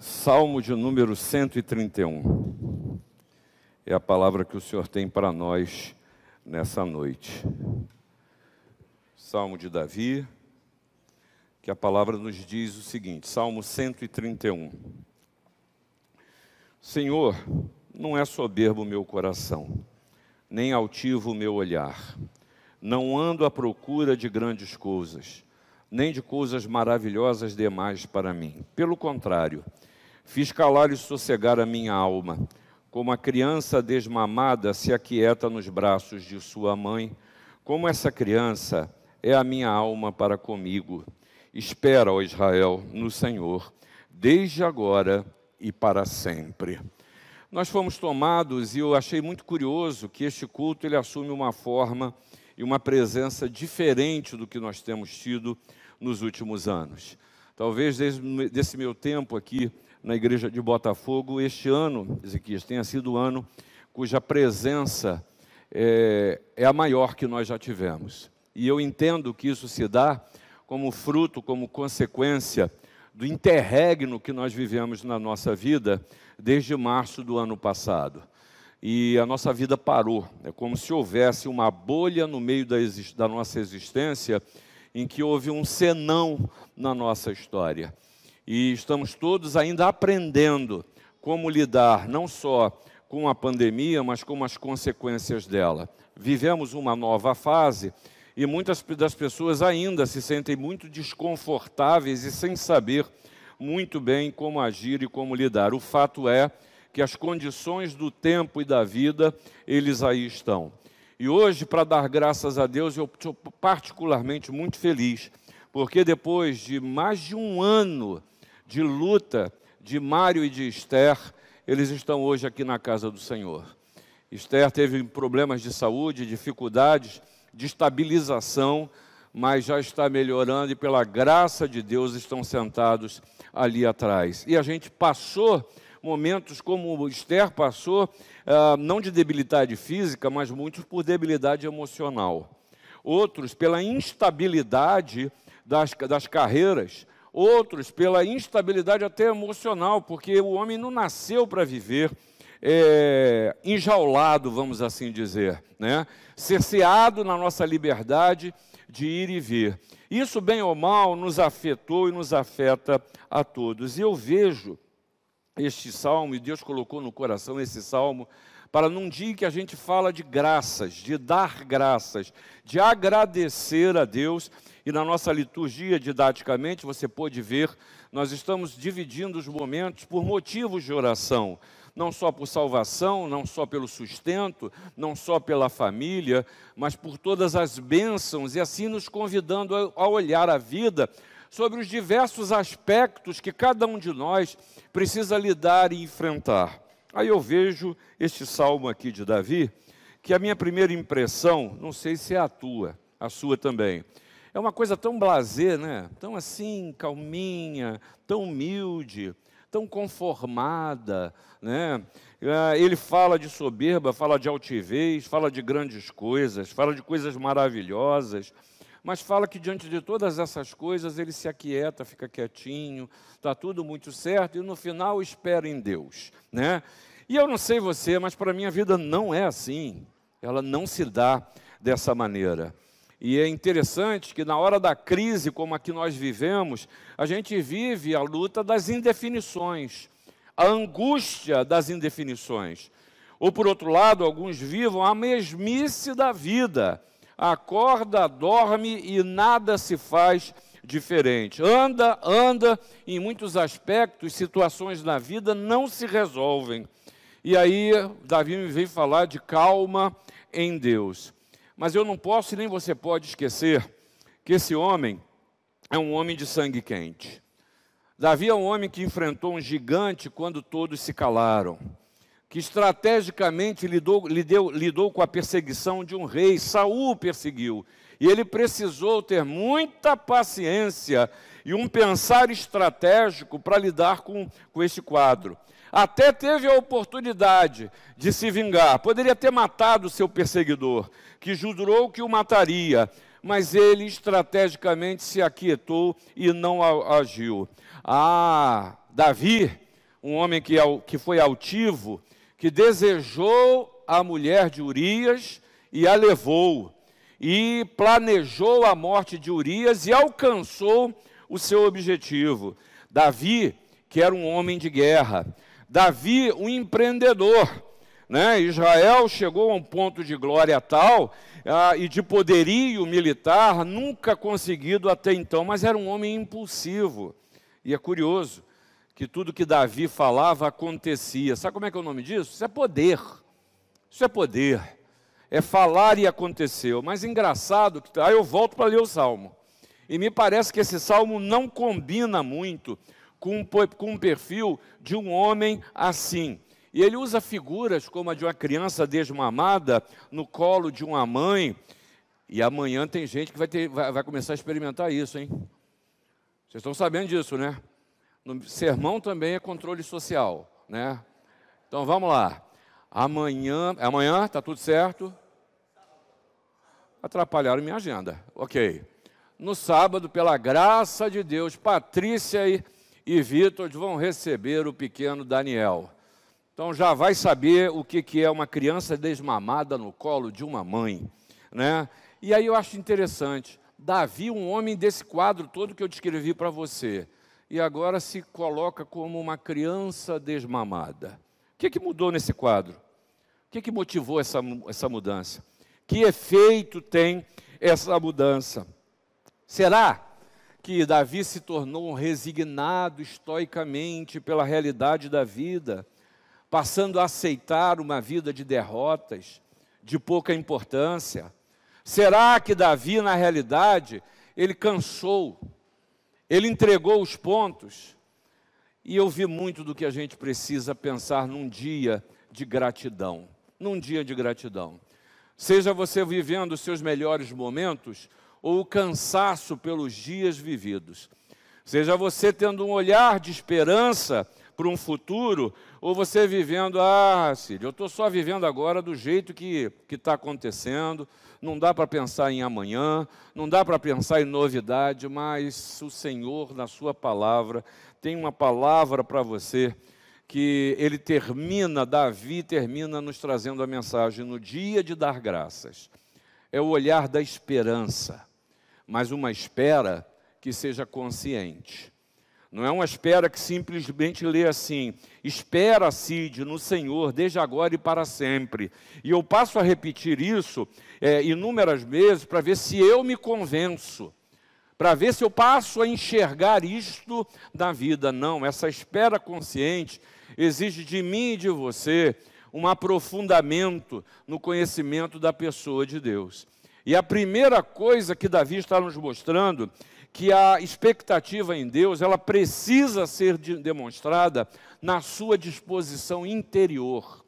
Salmo de número 131. É a palavra que o Senhor tem para nós nessa noite. Salmo de Davi, que a palavra nos diz o seguinte: Salmo 131. Senhor, não é soberbo o meu coração, nem altivo o meu olhar. Não ando à procura de grandes coisas, nem de coisas maravilhosas demais para mim. Pelo contrário, Fiz calar e sossegar a minha alma, como a criança desmamada se aquieta nos braços de sua mãe, como essa criança é a minha alma para comigo. Espera, ó Israel, no Senhor, desde agora e para sempre. Nós fomos tomados e eu achei muito curioso que este culto ele assume uma forma e uma presença diferente do que nós temos tido nos últimos anos. Talvez desde desse meu tempo aqui na igreja de Botafogo. Este ano, Ezequias, tenha sido o ano cuja presença é, é a maior que nós já tivemos. E eu entendo que isso se dá como fruto, como consequência do interregno que nós vivemos na nossa vida desde março do ano passado. E a nossa vida parou. É como se houvesse uma bolha no meio da, da nossa existência em que houve um senão na nossa história e estamos todos ainda aprendendo como lidar não só com a pandemia, mas com as consequências dela. Vivemos uma nova fase e muitas das pessoas ainda se sentem muito desconfortáveis e sem saber muito bem como agir e como lidar. O fato é que as condições do tempo e da vida, eles aí estão. E hoje, para dar graças a Deus, eu estou particularmente muito feliz, porque depois de mais de um ano de luta de Mário e de Esther, eles estão hoje aqui na casa do Senhor. Esther teve problemas de saúde, dificuldades de estabilização, mas já está melhorando e pela graça de Deus estão sentados ali atrás. E a gente passou momentos como Esther passou, uh, não de debilidade física, mas muitos por debilidade emocional. Outros pela instabilidade das, das carreiras, outros pela instabilidade até emocional, porque o homem não nasceu para viver é, enjaulado, vamos assim dizer, né? cerceado na nossa liberdade de ir e vir. Isso, bem ou mal, nos afetou e nos afeta a todos. E eu vejo este salmo, e Deus colocou no coração esse salmo, para num dia que a gente fala de graças, de dar graças, de agradecer a Deus e na nossa liturgia, didaticamente, você pode ver, nós estamos dividindo os momentos por motivos de oração. Não só por salvação, não só pelo sustento, não só pela família, mas por todas as bênçãos, e assim nos convidando a olhar a vida sobre os diversos aspectos que cada um de nós precisa lidar e enfrentar. Aí eu vejo este salmo aqui de Davi, que a minha primeira impressão, não sei se é a tua, a sua também, é uma coisa tão blazer, né? Tão assim, calminha, tão humilde, tão conformada, né? Ah, ele fala de soberba, fala de altivez, fala de grandes coisas, fala de coisas maravilhosas, mas fala que diante de todas essas coisas ele se aquieta, fica quietinho, está tudo muito certo e no final espera em Deus, né? E eu não sei você, mas para a minha vida não é assim, ela não se dá dessa maneira. E é interessante que na hora da crise, como a que nós vivemos, a gente vive a luta das indefinições, a angústia das indefinições. Ou por outro lado, alguns vivam a mesmice da vida. Acorda, dorme e nada se faz diferente. Anda, anda, em muitos aspectos, situações na vida não se resolvem. E aí, Davi me veio falar de calma em Deus. Mas eu não posso e nem você pode esquecer que esse homem é um homem de sangue quente. Davi é um homem que enfrentou um gigante quando todos se calaram, que estrategicamente lidou, lidou, lidou com a perseguição de um rei, Saul perseguiu, e ele precisou ter muita paciência e um pensar estratégico para lidar com, com este quadro. Até teve a oportunidade de se vingar, poderia ter matado seu perseguidor, que jurou que o mataria, mas ele estrategicamente se aquietou e não agiu. Ah, Davi um homem que, que foi altivo, que desejou a mulher de Urias e a levou, e planejou a morte de Urias e alcançou o seu objetivo. Davi, que era um homem de guerra, Davi, um empreendedor, né? Israel chegou a um ponto de glória tal ah, e de poderio militar nunca conseguido até então, mas era um homem impulsivo. E é curioso que tudo que Davi falava acontecia. Sabe como é que é o nome disso? Isso é poder. Isso é poder. É falar e aconteceu. Mas engraçado, que aí eu volto para ler o salmo. E me parece que esse salmo não combina muito com, com um perfil de um homem assim. E ele usa figuras como a de uma criança desmamada no colo de uma mãe. E amanhã tem gente que vai, ter, vai, vai começar a experimentar isso, hein? Vocês estão sabendo disso, né? No sermão também é controle social, né? Então vamos lá. Amanhã, é amanhã, está tudo certo? Atrapalharam minha agenda. Ok. No sábado, pela graça de Deus, Patrícia e, e Vitor vão receber o pequeno Daniel. Então já vai saber o que, que é uma criança desmamada no colo de uma mãe. Né? E aí eu acho interessante. Davi, um homem desse quadro todo que eu descrevi para você, e agora se coloca como uma criança desmamada. O que, que mudou nesse quadro? O que, que motivou essa, essa mudança? Que efeito tem essa mudança? Será que Davi se tornou resignado estoicamente pela realidade da vida? passando a aceitar uma vida de derrotas, de pouca importância? Será que Davi, na realidade, ele cansou, ele entregou os pontos? E eu vi muito do que a gente precisa pensar num dia de gratidão. Num dia de gratidão. Seja você vivendo os seus melhores momentos ou o cansaço pelos dias vividos. Seja você tendo um olhar de esperança para um futuro, ou você vivendo, ah, Cid, eu estou só vivendo agora do jeito que está acontecendo, não dá para pensar em amanhã, não dá para pensar em novidade, mas o Senhor, na Sua palavra, tem uma palavra para você que ele termina, Davi termina nos trazendo a mensagem no dia de dar graças. É o olhar da esperança, mas uma espera que seja consciente. Não é uma espera que simplesmente lê assim: espera, Cid, no Senhor, desde agora e para sempre. E eu passo a repetir isso é, inúmeras vezes para ver se eu me convenço, para ver se eu passo a enxergar isto da vida. Não, essa espera consciente exige de mim e de você um aprofundamento no conhecimento da pessoa de Deus. E a primeira coisa que Davi está nos mostrando que a expectativa em Deus, ela precisa ser de, demonstrada na sua disposição interior.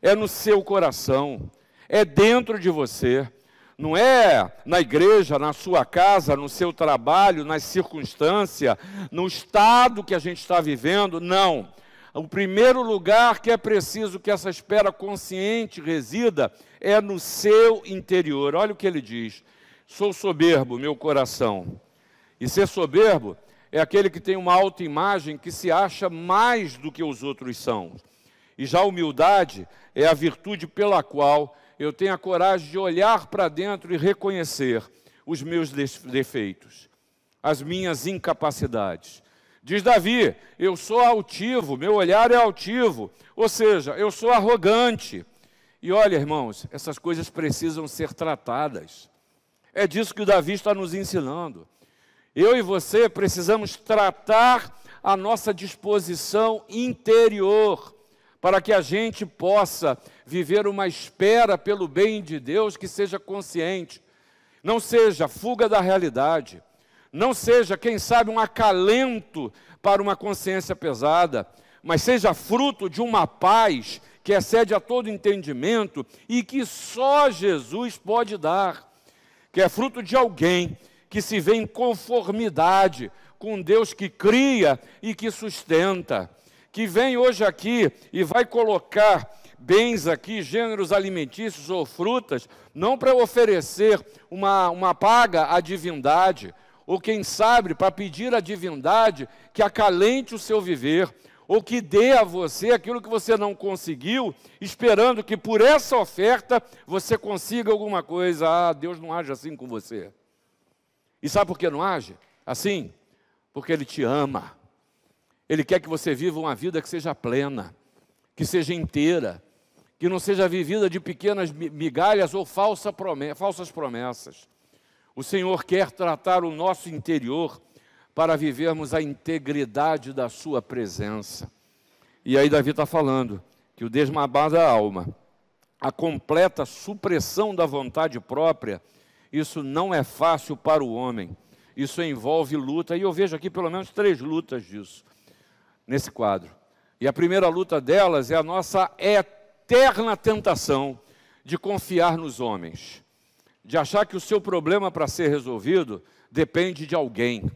É no seu coração, é dentro de você. Não é na igreja, na sua casa, no seu trabalho, nas circunstâncias, no estado que a gente está vivendo, não. O primeiro lugar que é preciso que essa espera consciente resida é no seu interior. Olha o que ele diz: Sou soberbo, meu coração e ser soberbo é aquele que tem uma autoimagem que se acha mais do que os outros são. E já a humildade é a virtude pela qual eu tenho a coragem de olhar para dentro e reconhecer os meus defeitos, as minhas incapacidades. Diz Davi: Eu sou altivo, meu olhar é altivo, ou seja, eu sou arrogante. E olha, irmãos, essas coisas precisam ser tratadas. É disso que o Davi está nos ensinando. Eu e você precisamos tratar a nossa disposição interior para que a gente possa viver uma espera pelo bem de Deus que seja consciente, não seja fuga da realidade, não seja, quem sabe, um acalento para uma consciência pesada, mas seja fruto de uma paz que excede a todo entendimento e que só Jesus pode dar, que é fruto de alguém que se vê em conformidade com Deus que cria e que sustenta, que vem hoje aqui e vai colocar bens aqui, gêneros alimentícios ou frutas, não para oferecer uma, uma paga à divindade, ou quem sabe para pedir à divindade que acalente o seu viver, ou que dê a você aquilo que você não conseguiu, esperando que por essa oferta você consiga alguma coisa. Ah, Deus não age assim com você. E sabe por que não age assim? Porque Ele te ama. Ele quer que você viva uma vida que seja plena, que seja inteira, que não seja vivida de pequenas migalhas ou falsa promessa, falsas promessas. O Senhor quer tratar o nosso interior para vivermos a integridade da Sua presença. E aí, Davi está falando que o desmamar da alma, a completa supressão da vontade própria, isso não é fácil para o homem. Isso envolve luta, e eu vejo aqui pelo menos três lutas disso, nesse quadro. E a primeira luta delas é a nossa eterna tentação de confiar nos homens, de achar que o seu problema para ser resolvido depende de alguém.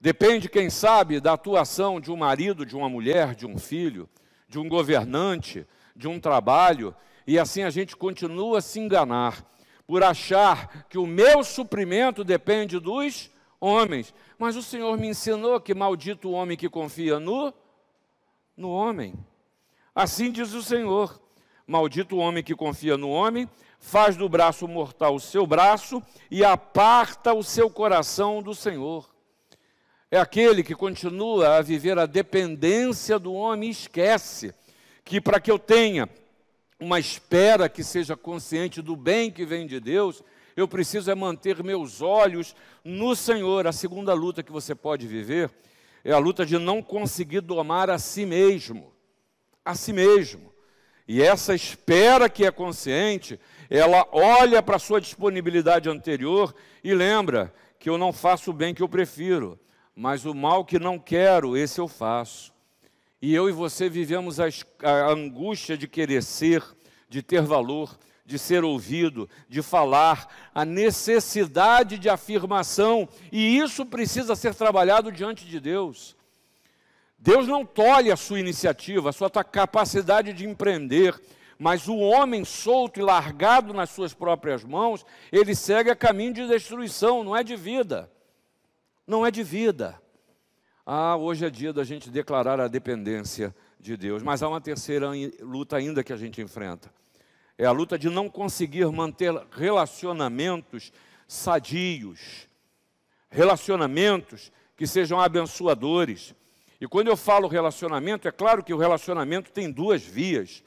Depende, quem sabe, da atuação de um marido, de uma mulher, de um filho, de um governante, de um trabalho, e assim a gente continua a se enganar por achar que o meu suprimento depende dos homens. Mas o Senhor me ensinou que maldito o homem que confia no no homem. Assim diz o Senhor: Maldito o homem que confia no homem, faz do braço mortal o seu braço e aparta o seu coração do Senhor. É aquele que continua a viver a dependência do homem e esquece que para que eu tenha uma espera que seja consciente do bem que vem de Deus, eu preciso é manter meus olhos no Senhor. A segunda luta que você pode viver é a luta de não conseguir domar a si mesmo. A si mesmo. E essa espera que é consciente, ela olha para a sua disponibilidade anterior e lembra que eu não faço o bem que eu prefiro, mas o mal que não quero, esse eu faço. E eu e você vivemos a, a angústia de querer ser, de ter valor, de ser ouvido, de falar, a necessidade de afirmação, e isso precisa ser trabalhado diante de Deus. Deus não tolhe a sua iniciativa, a sua capacidade de empreender, mas o homem solto e largado nas suas próprias mãos, ele segue a caminho de destruição, não é de vida. Não é de vida. Ah, hoje é dia da gente declarar a dependência de Deus, mas há uma terceira luta ainda que a gente enfrenta é a luta de não conseguir manter relacionamentos sadios, relacionamentos que sejam abençoadores. E quando eu falo relacionamento, é claro que o relacionamento tem duas vias,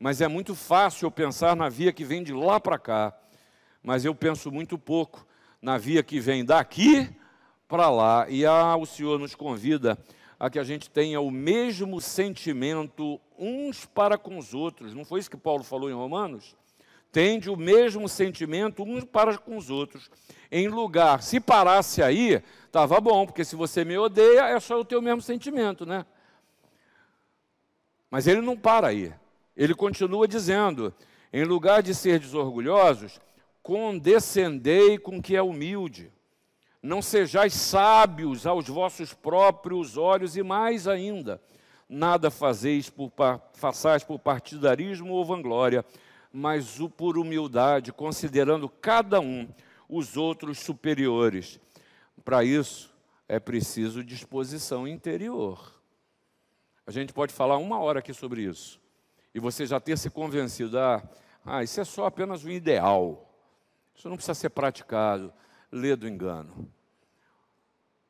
mas é muito fácil eu pensar na via que vem de lá para cá, mas eu penso muito pouco na via que vem daqui para lá. E ah, o Senhor nos convida a que a gente tenha o mesmo sentimento uns para com os outros. Não foi isso que Paulo falou em Romanos? Tende o mesmo sentimento uns para com os outros. Em lugar, se parasse aí, estava bom, porque se você me odeia, é só o teu mesmo sentimento, né? Mas ele não para aí. Ele continua dizendo: em lugar de ser desorgulhosos, condescendei com o que é humilde. Não sejais sábios aos vossos próprios olhos, e mais ainda, nada fazeis por, façais por partidarismo ou vanglória, mas o por humildade, considerando cada um os outros superiores. Para isso, é preciso disposição interior. A gente pode falar uma hora aqui sobre isso. E você já ter se convencido, ah, ah isso é só apenas um ideal. Isso não precisa ser praticado lê do engano.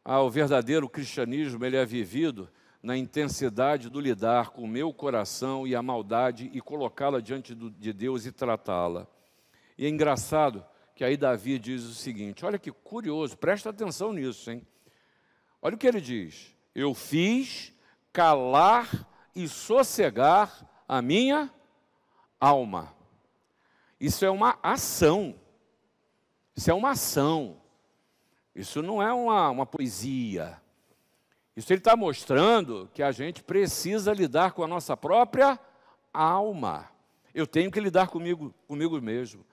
Ah, o verdadeiro cristianismo ele é vivido na intensidade do lidar com o meu coração e a maldade e colocá-la diante do, de Deus e tratá-la. E é engraçado que aí Davi diz o seguinte: olha que curioso, presta atenção nisso, hein? Olha o que ele diz: Eu fiz calar e sossegar a minha alma. Isso é uma ação. Isso é uma ação. Isso não é uma, uma poesia. Isso ele está mostrando que a gente precisa lidar com a nossa própria alma. Eu tenho que lidar comigo, comigo mesmo.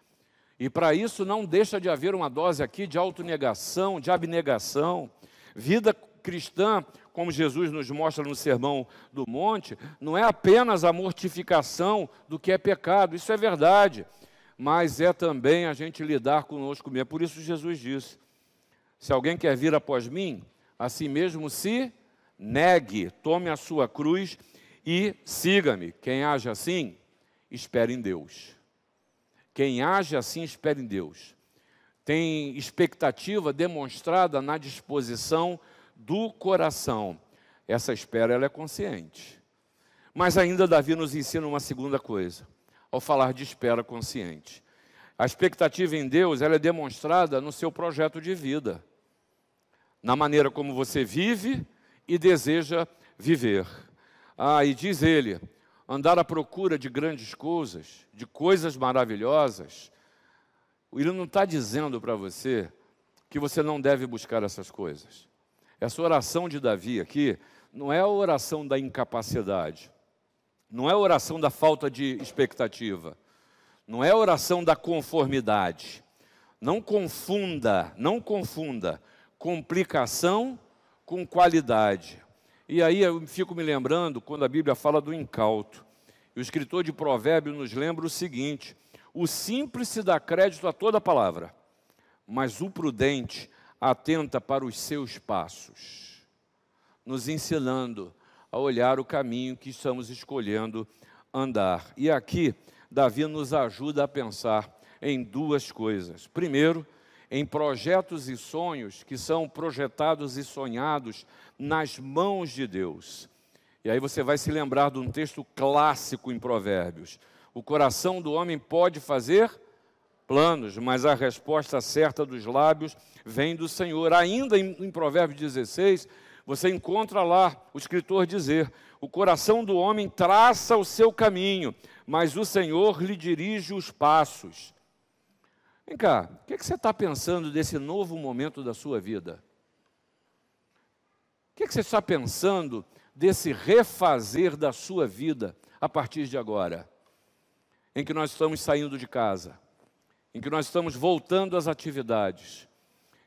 E para isso não deixa de haver uma dose aqui de autonegação, de abnegação. Vida cristã, como Jesus nos mostra no Sermão do Monte, não é apenas a mortificação do que é pecado, isso é verdade, mas é também a gente lidar conosco mesmo. Por isso Jesus disse: se alguém quer vir após mim, a si mesmo se negue, tome a sua cruz e siga-me. Quem age assim, espere em Deus. Quem age assim, espere em Deus. Tem expectativa demonstrada na disposição do coração. Essa espera ela é consciente. Mas ainda Davi nos ensina uma segunda coisa, ao falar de espera consciente. A expectativa em Deus ela é demonstrada no seu projeto de vida, na maneira como você vive e deseja viver. Ah, e diz ele: andar à procura de grandes coisas, de coisas maravilhosas. Ele não está dizendo para você que você não deve buscar essas coisas. Essa oração de Davi aqui não é a oração da incapacidade, não é a oração da falta de expectativa, não é a oração da conformidade. Não confunda, não confunda complicação com qualidade. E aí eu fico me lembrando quando a Bíblia fala do incauto. O escritor de Provérbios nos lembra o seguinte: o simples se dá crédito a toda palavra, mas o prudente atenta para os seus passos, nos ensinando a olhar o caminho que estamos escolhendo andar. E aqui, Davi nos ajuda a pensar em duas coisas. Primeiro, em projetos e sonhos que são projetados e sonhados nas mãos de Deus. E aí você vai se lembrar de um texto clássico em Provérbios. O coração do homem pode fazer planos, mas a resposta certa dos lábios vem do Senhor. Ainda em, em Provérbios 16, você encontra lá o escritor dizer: O coração do homem traça o seu caminho, mas o Senhor lhe dirige os passos. Vem cá, o que, é que você está pensando desse novo momento da sua vida? O que, é que você está pensando desse refazer da sua vida a partir de agora? Em que nós estamos saindo de casa, em que nós estamos voltando às atividades,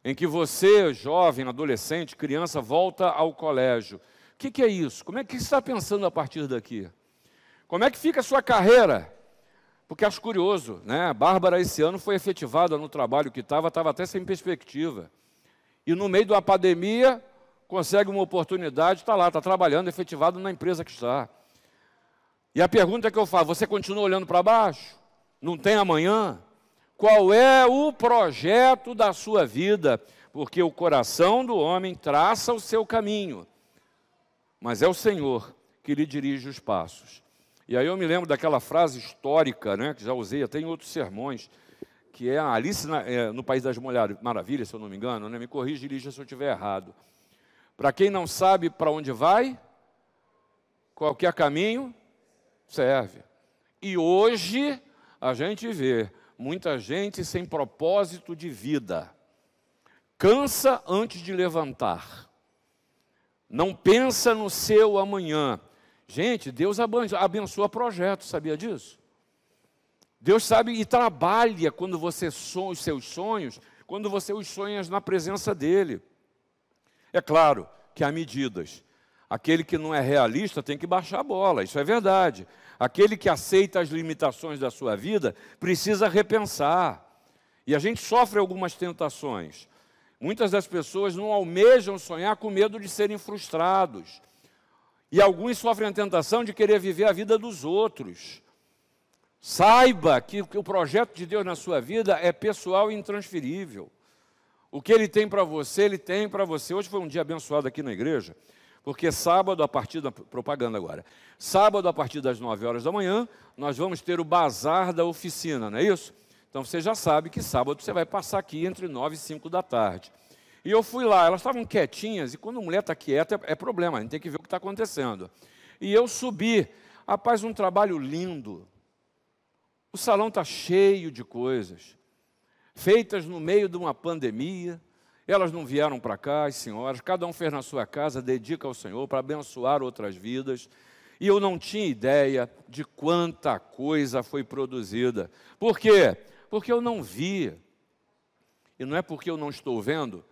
em que você, jovem, adolescente, criança, volta ao colégio. O que, que é isso? Como é que você está pensando a partir daqui? Como é que fica a sua carreira? Porque acho curioso, né? A Bárbara esse ano foi efetivada no trabalho que estava, estava até sem perspectiva. E no meio da pandemia, consegue uma oportunidade, está lá, está trabalhando, efetivado na empresa que está. E a pergunta que eu faço, você continua olhando para baixo? Não tem amanhã? Qual é o projeto da sua vida? Porque o coração do homem traça o seu caminho, mas é o Senhor que lhe dirige os passos. E aí eu me lembro daquela frase histórica, né, que já usei até em outros sermões, que é a Alice na, é, no País das Maravilhas, se eu não me engano, né, me corrija, dirija se eu estiver errado. Para quem não sabe para onde vai, qualquer caminho serve. E hoje a gente vê muita gente sem propósito de vida. Cansa antes de levantar. Não pensa no seu amanhã. Gente, Deus abençoa projetos, sabia disso? Deus sabe e trabalha quando você sonha os seus sonhos, quando você os sonha na presença dEle. É claro que há medidas. Aquele que não é realista tem que baixar a bola, isso é verdade. Aquele que aceita as limitações da sua vida precisa repensar. E a gente sofre algumas tentações. Muitas das pessoas não almejam sonhar com medo de serem frustrados. E alguns sofrem a tentação de querer viver a vida dos outros. Saiba que o projeto de Deus na sua vida é pessoal e intransferível. O que Ele tem para você, Ele tem para você. Hoje foi um dia abençoado aqui na igreja, porque sábado, a partir da propaganda agora, sábado, a partir das 9 horas da manhã, nós vamos ter o bazar da oficina, não é isso? Então você já sabe que sábado você vai passar aqui entre 9 e 5 da tarde. E eu fui lá, elas estavam quietinhas, e quando a mulher está quieta é, problema, a gente tem que ver o que está acontecendo. E eu subi, rapaz, um trabalho lindo. O salão está cheio de coisas, feitas no meio de uma pandemia. Elas não vieram para cá, as senhoras, cada um fez na sua casa, dedica ao Senhor para abençoar outras vidas. E eu não tinha ideia de quanta coisa foi produzida. Por quê? Porque eu não vi. E não é porque eu não estou vendo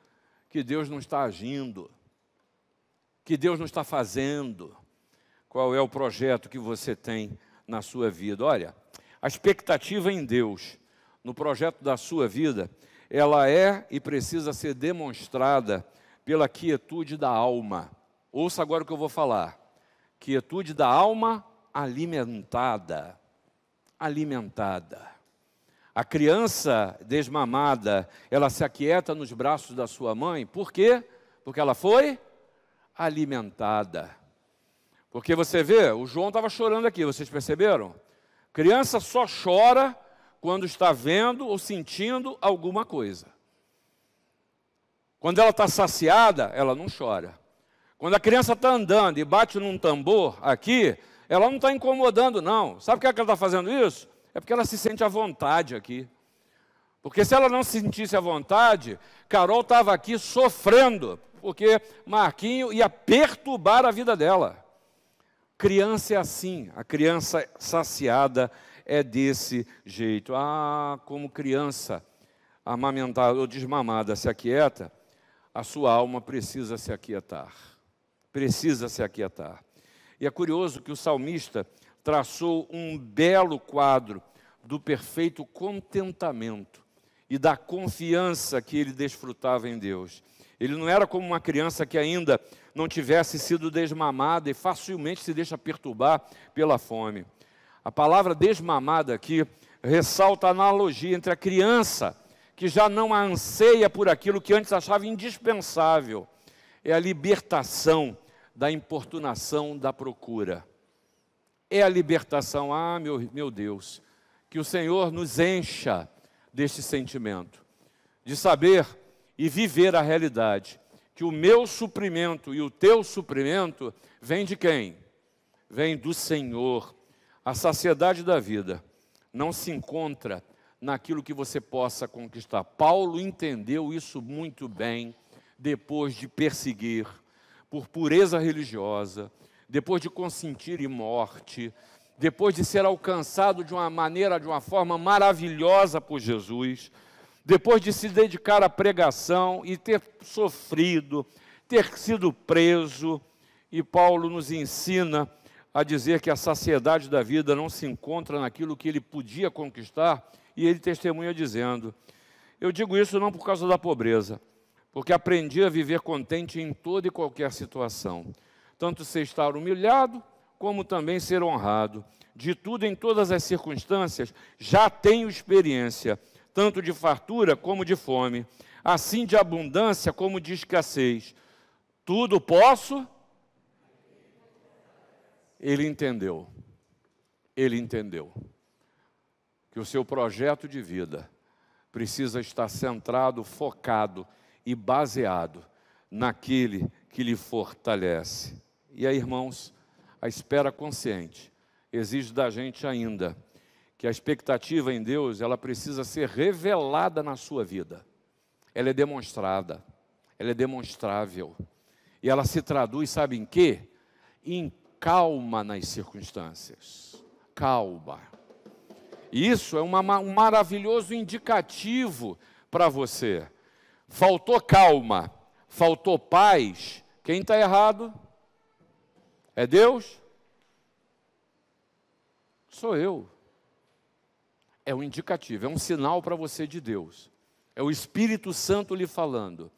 que Deus não está agindo, que Deus não está fazendo. Qual é o projeto que você tem na sua vida? Olha, a expectativa em Deus, no projeto da sua vida, ela é e precisa ser demonstrada pela quietude da alma. Ouça agora o que eu vou falar. Quietude da alma alimentada. Alimentada. A criança desmamada, ela se aquieta nos braços da sua mãe, por quê? Porque ela foi alimentada. Porque você vê, o João estava chorando aqui, vocês perceberam? Criança só chora quando está vendo ou sentindo alguma coisa. Quando ela está saciada, ela não chora. Quando a criança está andando e bate num tambor aqui, ela não está incomodando, não. Sabe por que ela está fazendo isso? É porque ela se sente à vontade aqui. Porque se ela não se sentisse à vontade, Carol estava aqui sofrendo, porque Marquinho ia perturbar a vida dela. Criança é assim, a criança saciada é desse jeito. Ah, como criança amamentada ou desmamada se aquieta, a sua alma precisa se aquietar. Precisa se aquietar. E é curioso que o salmista traçou um belo quadro do perfeito contentamento e da confiança que ele desfrutava em Deus. Ele não era como uma criança que ainda não tivesse sido desmamada e facilmente se deixa perturbar pela fome. A palavra desmamada aqui ressalta a analogia entre a criança que já não anseia por aquilo que antes achava indispensável. É a libertação da importunação da procura. É a libertação, ah, meu, meu Deus, que o Senhor nos encha deste sentimento, de saber e viver a realidade, que o meu suprimento e o teu suprimento vem de quem? Vem do Senhor. A saciedade da vida não se encontra naquilo que você possa conquistar. Paulo entendeu isso muito bem depois de perseguir por pureza religiosa, depois de consentir em morte, depois de ser alcançado de uma maneira, de uma forma maravilhosa por Jesus, depois de se dedicar à pregação e ter sofrido, ter sido preso, e Paulo nos ensina a dizer que a saciedade da vida não se encontra naquilo que ele podia conquistar, e ele testemunha dizendo: Eu digo isso não por causa da pobreza, porque aprendi a viver contente em toda e qualquer situação, tanto ser estar humilhado, como também ser honrado. De tudo em todas as circunstâncias, já tenho experiência, tanto de fartura como de fome, assim de abundância como de escassez. Tudo posso. Ele entendeu. Ele entendeu que o seu projeto de vida precisa estar centrado, focado e baseado naquele que lhe fortalece. E aí, irmãos, a espera consciente exige da gente ainda que a expectativa em Deus, ela precisa ser revelada na sua vida. Ela é demonstrada, ela é demonstrável. E ela se traduz, sabe em quê? Em calma nas circunstâncias. Calma. Isso é uma, um maravilhoso indicativo para você. Faltou calma, faltou paz. Quem está errado? É Deus? Sou eu. É um indicativo, é um sinal para você de Deus. É o Espírito Santo lhe falando.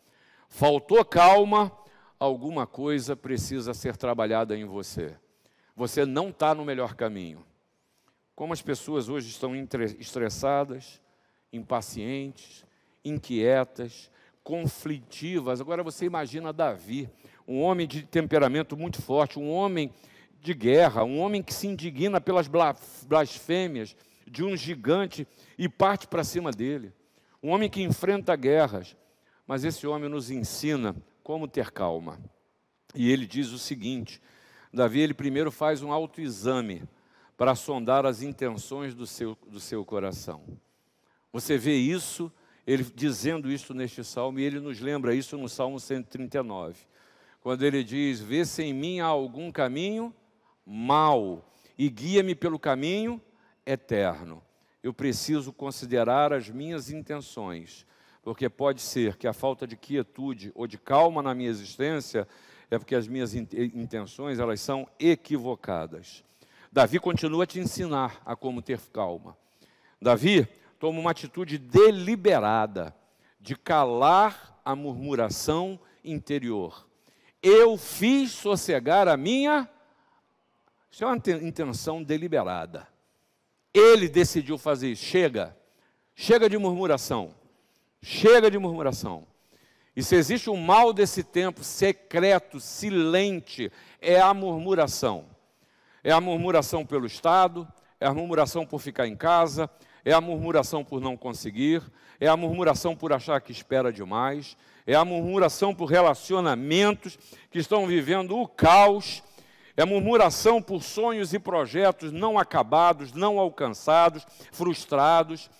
Faltou calma, alguma coisa precisa ser trabalhada em você. Você não está no melhor caminho. Como as pessoas hoje estão estressadas, impacientes, inquietas, conflitivas. Agora você imagina Davi, um homem de temperamento muito forte, um homem de guerra, um homem que se indigna pelas blasfêmias de um gigante e parte para cima dele. Um homem que enfrenta guerras. Mas esse homem nos ensina como ter calma. E ele diz o seguinte: Davi, ele primeiro faz um autoexame para sondar as intenções do seu, do seu coração. Você vê isso, ele dizendo isso neste salmo, e ele nos lembra isso no Salmo 139 quando ele diz: Vê se em mim há algum caminho mau e guia-me pelo caminho eterno. Eu preciso considerar as minhas intenções, porque pode ser que a falta de quietude ou de calma na minha existência é porque as minhas intenções elas são equivocadas. Davi continua a te ensinar a como ter calma. Davi toma uma atitude deliberada de calar a murmuração interior eu fiz sossegar a minha. Isso é uma intenção deliberada. Ele decidiu fazer isso. Chega. Chega de murmuração. Chega de murmuração. E se existe um mal desse tempo, secreto, silente, é a murmuração. É a murmuração pelo Estado, é a murmuração por ficar em casa, é a murmuração por não conseguir, é a murmuração por achar que espera demais, é a murmuração por relacionamentos que estão vivendo o caos, é a murmuração por sonhos e projetos não acabados, não alcançados, frustrados,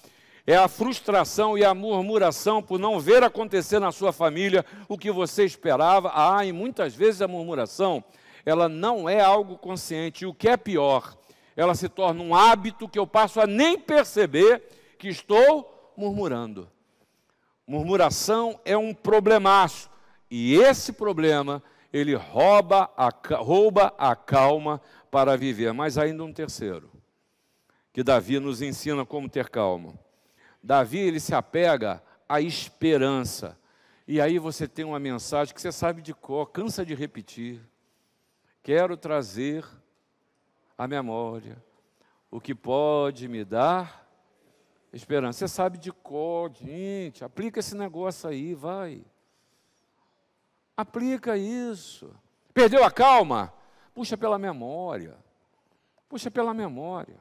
é a frustração e a murmuração por não ver acontecer na sua família o que você esperava. Ah, e muitas vezes a murmuração, ela não é algo consciente. E o que é pior, ela se torna um hábito que eu passo a nem perceber que estou murmurando. Murmuração é um problemaço. E esse problema, ele rouba a, rouba a calma para viver. Mas ainda um terceiro, que Davi nos ensina como ter calma. Davi ele se apega à esperança. E aí você tem uma mensagem que você sabe de cor, cansa de repetir. Quero trazer à memória o que pode me dar esperança. Você sabe de cor, gente, aplica esse negócio aí, vai. Aplica isso. Perdeu a calma? Puxa pela memória. Puxa pela memória.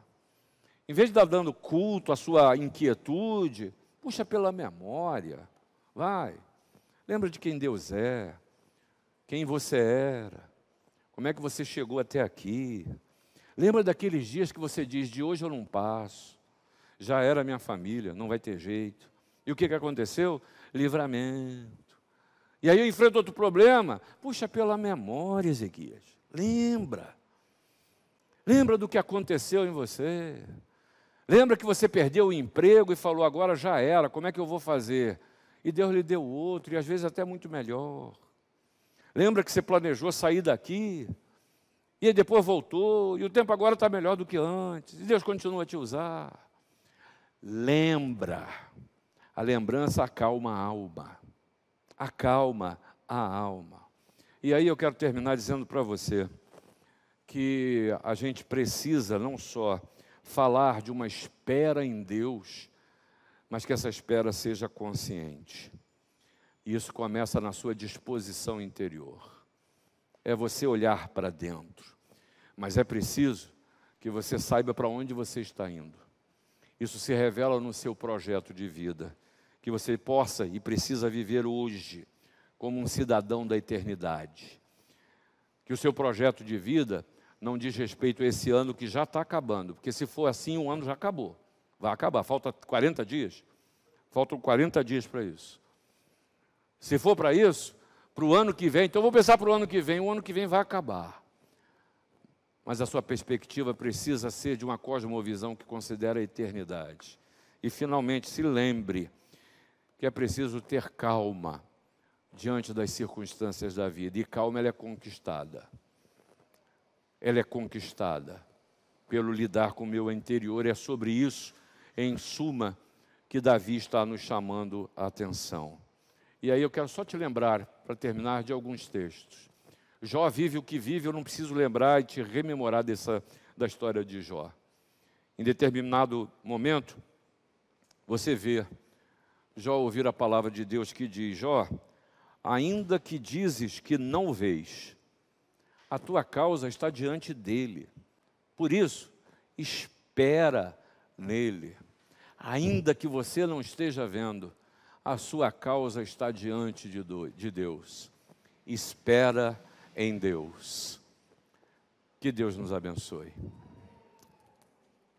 Em vez de estar dando culto à sua inquietude, puxa pela memória. Vai. Lembra de quem Deus é, quem você era, como é que você chegou até aqui. Lembra daqueles dias que você diz: de hoje eu não passo, já era minha família, não vai ter jeito. E o que, que aconteceu? Livramento. E aí eu enfrento outro problema. Puxa pela memória, Ezequias. Lembra. Lembra do que aconteceu em você. Lembra que você perdeu o emprego e falou, agora já era, como é que eu vou fazer? E Deus lhe deu outro, e às vezes até muito melhor. Lembra que você planejou sair daqui, e depois voltou, e o tempo agora está melhor do que antes, e Deus continua a te usar. Lembra, a lembrança acalma a alma, acalma a alma. E aí eu quero terminar dizendo para você que a gente precisa não só falar de uma espera em Deus, mas que essa espera seja consciente. Isso começa na sua disposição interior. É você olhar para dentro. Mas é preciso que você saiba para onde você está indo. Isso se revela no seu projeto de vida. Que você possa e precisa viver hoje como um cidadão da eternidade. Que o seu projeto de vida não diz respeito a esse ano que já está acabando, porque se for assim, um ano já acabou. Vai acabar, falta 40 dias. Faltam 40 dias para isso. Se for para isso, para o ano que vem, então vou pensar para o ano que vem, o ano que vem vai acabar. Mas a sua perspectiva precisa ser de uma cosmovisão que considera a eternidade. E finalmente, se lembre que é preciso ter calma diante das circunstâncias da vida. E calma ela é conquistada ela é conquistada pelo lidar com o meu interior. É sobre isso, em suma, que Davi está nos chamando a atenção. E aí eu quero só te lembrar, para terminar, de alguns textos. Jó vive o que vive, eu não preciso lembrar e te rememorar dessa, da história de Jó. Em determinado momento, você vê Jó ouvir a palavra de Deus que diz: Jó, ainda que dizes que não vês, a tua causa está diante dele. Por isso, espera nele. Ainda que você não esteja vendo, a sua causa está diante de Deus. Espera em Deus. Que Deus nos abençoe.